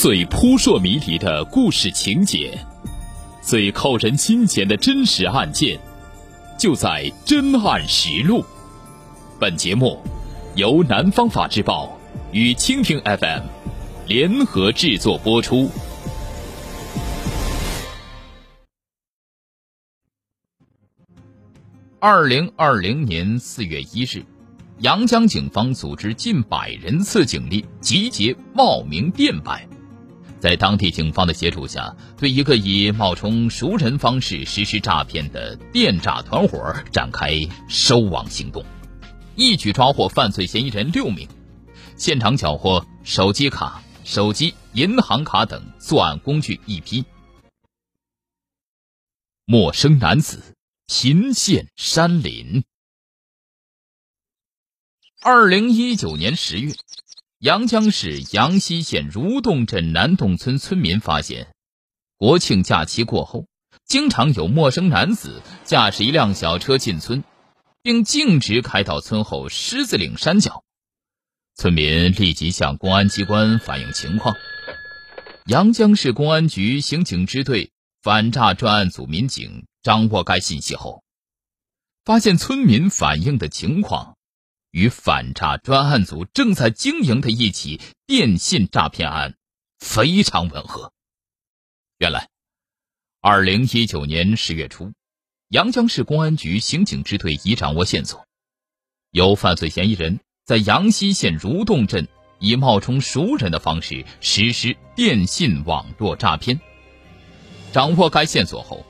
最扑朔迷离的故事情节，最扣人心弦的真实案件，就在《真案实录》。本节目由南方法制报与蜻蜓 FM 联合制作播出。二零二零年四月一日。阳江警方组织近百人次警力集结冒名电白，在当地警方的协助下，对一个以冒充熟人方式实施诈骗的电诈团伙展开收网行动，一举抓获犯罪嫌疑人六名，现场缴获手机卡、手机、银行卡等作案工具一批。陌生男子频现山林。二零一九年十月，阳江市阳西县如洞镇南洞村村民发现，国庆假期过后，经常有陌生男子驾驶一辆小车进村，并径直开到村后狮子岭山脚。村民立即向公安机关反映情况。阳江市公安局刑警支队反诈专案组民警掌握该信息后，发现村民反映的情况。与反诈专案组正在经营的一起电信诈骗案非常吻合。原来，二零一九年十月初，阳江市公安局刑警支队已掌握线索，有犯罪嫌疑人在阳西县如洞镇以冒充熟人的方式实施电信网络诈骗。掌握该线索后，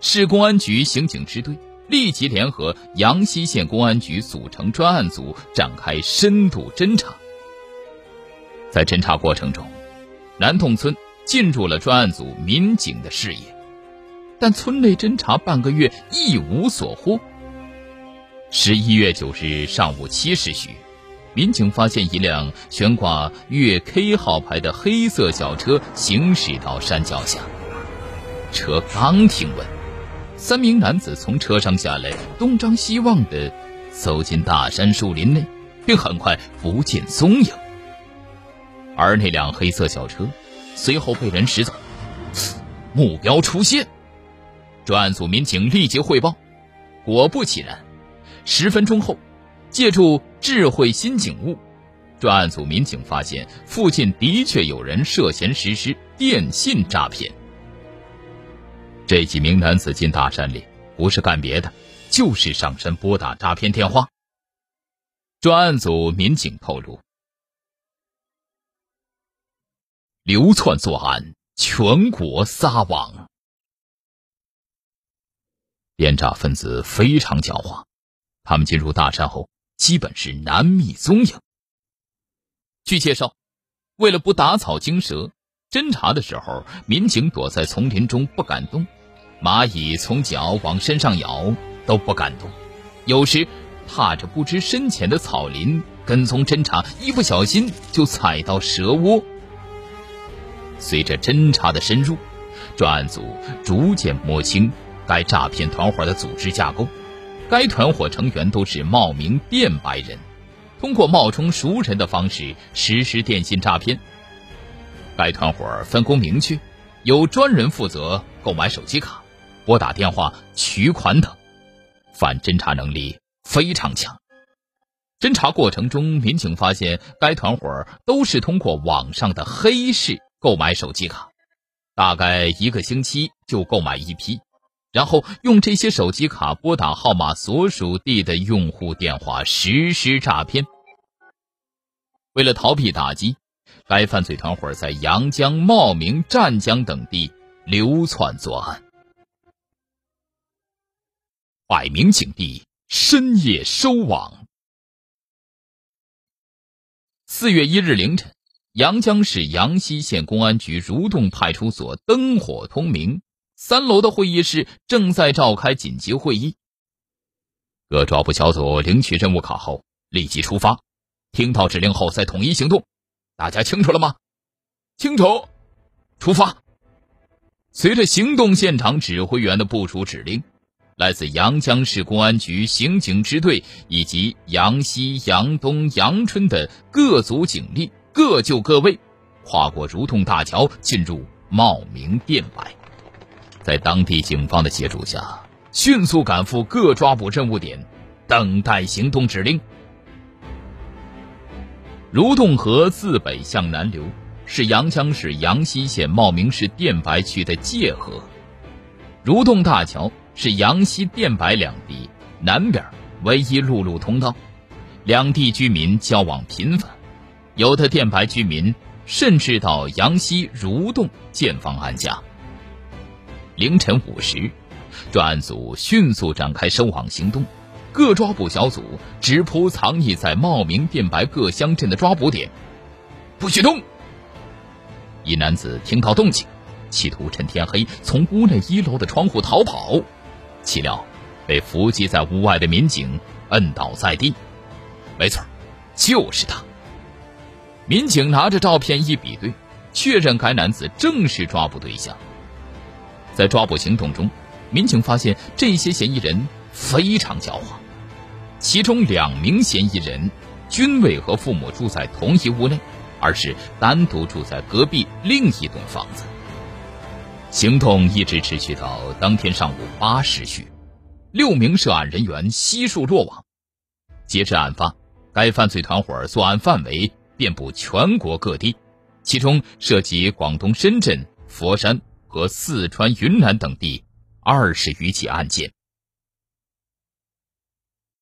市公安局刑警支队。立即联合阳西县公安局组成专案组，展开深度侦查。在侦查过程中，南洞村进入了专案组民警的视野，但村内侦查半个月一无所获。十一月九日上午七时许，民警发现一辆悬挂粤 K 号牌的黑色小车行驶到山脚下，车刚停稳。三名男子从车上下来，东张西望的走进大山树林内，并很快不见踪影。而那辆黑色小车随后被人驶走，目标出现。专案组民警立即汇报，果不其然，十分钟后，借助智慧新警务，专案组民警发现附近的确有人涉嫌实施电信诈骗。这几名男子进大山里，不是干别的，就是上山拨打诈骗电话。专案组民警透露，流窜作案，全国撒网。电诈分子非常狡猾，他们进入大山后，基本是难觅踪影。据介绍，为了不打草惊蛇。侦查的时候，民警躲在丛林中不敢动，蚂蚁从脚往身上咬都不敢动，有时踏着不知深浅的草林跟踪侦查，一不小心就踩到蛇窝。随着侦查的深入，专案组逐渐摸清该诈骗团伙的组织架构，该团伙成员都是冒名电白人，通过冒充熟人的方式实施电信诈骗。该团伙分工明确，有专人负责购买手机卡、拨打电话、取款等，反侦查能力非常强。侦查过程中，民警发现该团伙都是通过网上的黑市购买手机卡，大概一个星期就购买一批，然后用这些手机卡拨打号码所属地的用户电话实施诈骗。为了逃避打击。该犯罪团伙在阳江、茂名、湛江等地流窜作案，百名警力深夜收网。四月一日凌晨，阳江市阳西县公安局如洞派出所灯火通明，三楼的会议室正在召开紧急会议。各抓捕小组领取任务卡后，立即出发，听到指令后再统一行动。大家清楚了吗？清楚，出发。随着行动现场指挥员的部署指令，来自阳江市公安局刑警支队以及阳西、阳东、阳春的各组警力各就各位，跨过蠕动大桥，进入茂名电白。在当地警方的协助下，迅速赶赴各抓捕任务点，等待行动指令。蠕动河自北向南流，是阳江市阳西县茂名市电白区的界河。蠕动大桥是阳西电白两地南边唯一陆路通道，两地居民交往频繁，有的电白居民甚至到阳西蠕动建房安家。凌晨五时，专案组迅速展开收网行动。各抓捕小组直扑藏匿在茂名、电白各乡镇的抓捕点，不许动！一男子听到动静，企图趁天黑从屋内一楼的窗户逃跑，岂料被伏击在屋外的民警摁倒在地。没错，就是他。民警拿着照片一比对，确认该男子正是抓捕对象。在抓捕行动中，民警发现这些嫌疑人非常狡猾。其中两名嫌疑人均未和父母住在同一屋内，而是单独住在隔壁另一栋房子。行动一直持续到当天上午八时许，六名涉案人员悉数落网。截至案发，该犯罪团伙作案范围遍布全国各地，其中涉及广东深圳、佛山和四川云南等地二十余起案件。